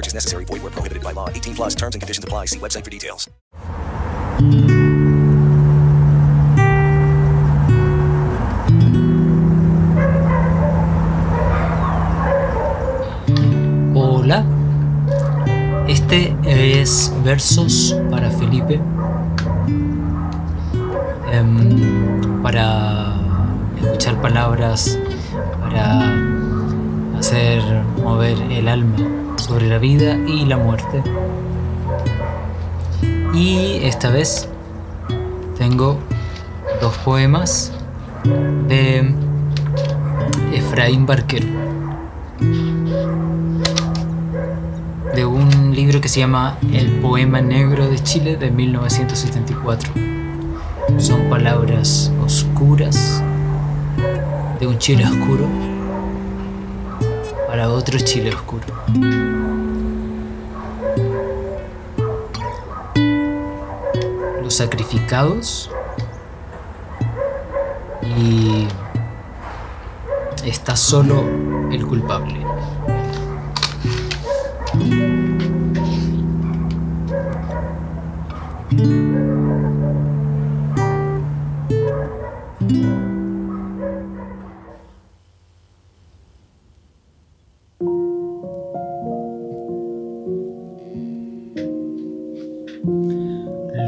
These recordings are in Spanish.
Necessary. Void where prohibited by law. 18 plus terms and conditions apply. See website for details. Hola, este es Versos para Felipe. Em, para escuchar palabras, para hacer mover el alma sobre la vida y la muerte. Y esta vez tengo dos poemas de Efraín Barquero. de un libro que se llama El Poema Negro de Chile de 1974. Son palabras oscuras de un Chile oscuro para otro Chile oscuro. Los sacrificados y está solo el culpable.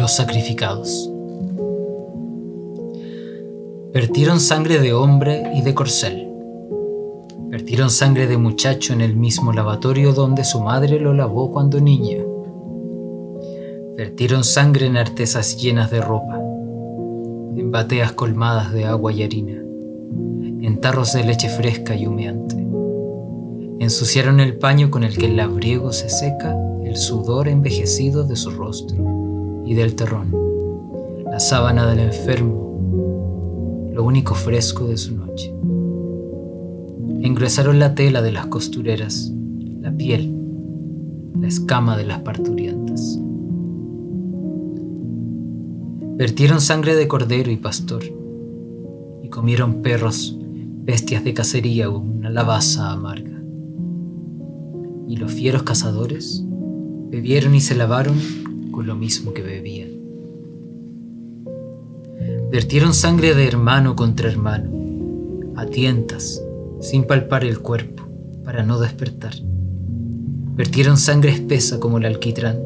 Los sacrificados. Vertieron sangre de hombre y de corcel. Vertieron sangre de muchacho en el mismo lavatorio donde su madre lo lavó cuando niña. Vertieron sangre en artesas llenas de ropa, en bateas colmadas de agua y harina, en tarros de leche fresca y humeante. Ensuciaron el paño con el que el labriego se seca el sudor envejecido de su rostro y del terrón, la sábana del enfermo, lo único fresco de su noche. Engruesaron la tela de las costureras, la piel, la escama de las parturientas. Vertieron sangre de cordero y pastor, y comieron perros, bestias de cacería o una lavaza amarga. Y los fieros cazadores bebieron y se lavaron con lo mismo que bebían. Vertieron sangre de hermano contra hermano, a tientas, sin palpar el cuerpo, para no despertar. Vertieron sangre espesa como el alquitrán,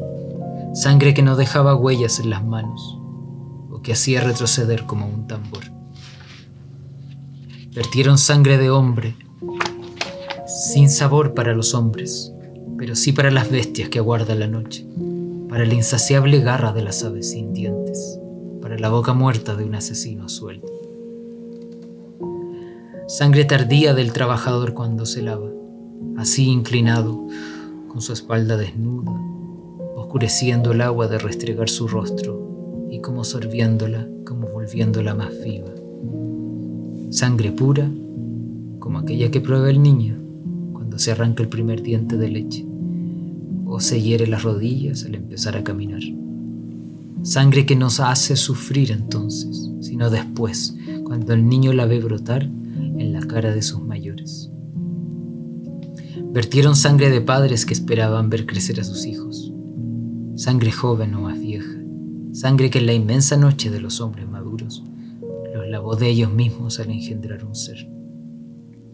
sangre que no dejaba huellas en las manos, o que hacía retroceder como un tambor. Vertieron sangre de hombre, sin sabor para los hombres, pero sí para las bestias que aguarda la noche, para la insaciable garra de las aves sin dientes, para la boca muerta de un asesino suelto. Sangre tardía del trabajador cuando se lava, así inclinado, con su espalda desnuda, oscureciendo el agua de restregar su rostro y como sorbiéndola, como volviéndola más viva. Sangre pura, como aquella que prueba el niño cuando se arranca el primer diente de leche o se hiere las rodillas al empezar a caminar. Sangre que nos hace sufrir entonces, sino después, cuando el niño la ve brotar en la cara de sus mayores. Vertieron sangre de padres que esperaban ver crecer a sus hijos. Sangre joven o más vieja. Sangre que en la inmensa noche de los hombres maduros los lavó de ellos mismos al engendrar un ser.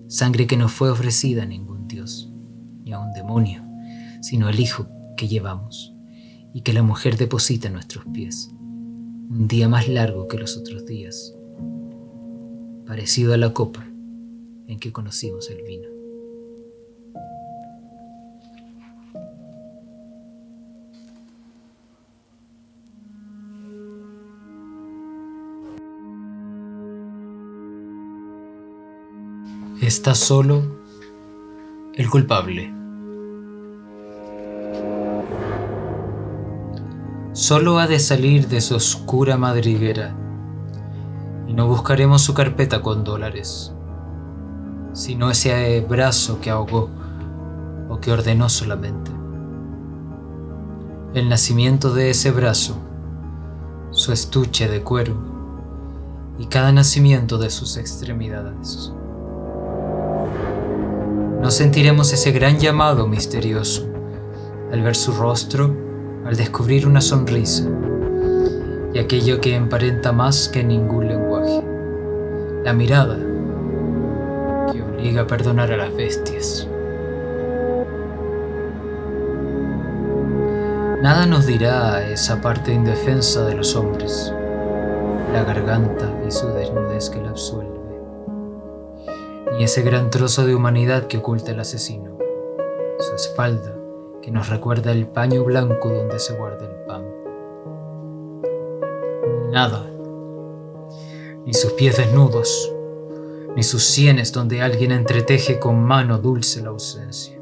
Sangre que no fue ofrecida a ningún dios, ni a un demonio, sino al hijo que llevamos y que la mujer deposita en nuestros pies. Un día más largo que los otros días, parecido a la copa en que conocimos el vino. Está solo el culpable. Solo ha de salir de su oscura madriguera y no buscaremos su carpeta con dólares, sino ese brazo que ahogó o que ordenó solamente. El nacimiento de ese brazo, su estuche de cuero y cada nacimiento de sus extremidades. No sentiremos ese gran llamado misterioso al ver su rostro, al descubrir una sonrisa y aquello que emparenta más que ningún lenguaje, la mirada que obliga a perdonar a las bestias. Nada nos dirá esa parte indefensa de los hombres, la garganta y su desnudez que la absuelve, ni ese gran trozo de humanidad que oculta el asesino, su espalda que nos recuerda el paño blanco donde se guarda el pan nada, ni sus pies desnudos, ni sus sienes donde alguien entreteje con mano dulce la ausencia.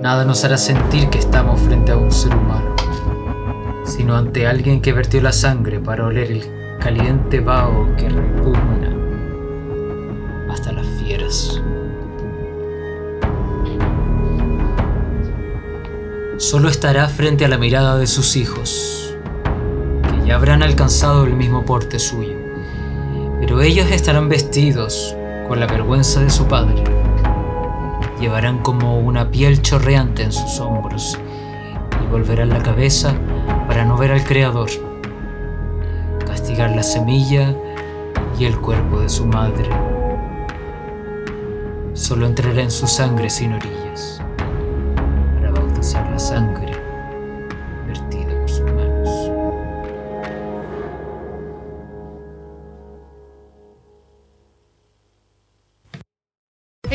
Nada nos hará sentir que estamos frente a un ser humano, sino ante alguien que vertió la sangre para oler el caliente vaho que repugna hasta las fieras. Solo estará frente a la mirada de sus hijos, y habrán alcanzado el mismo porte suyo, pero ellos estarán vestidos con la vergüenza de su padre. Llevarán como una piel chorreante en sus hombros y volverán la cabeza para no ver al Creador, castigar la semilla y el cuerpo de su madre. Solo entrará en su sangre sin orillas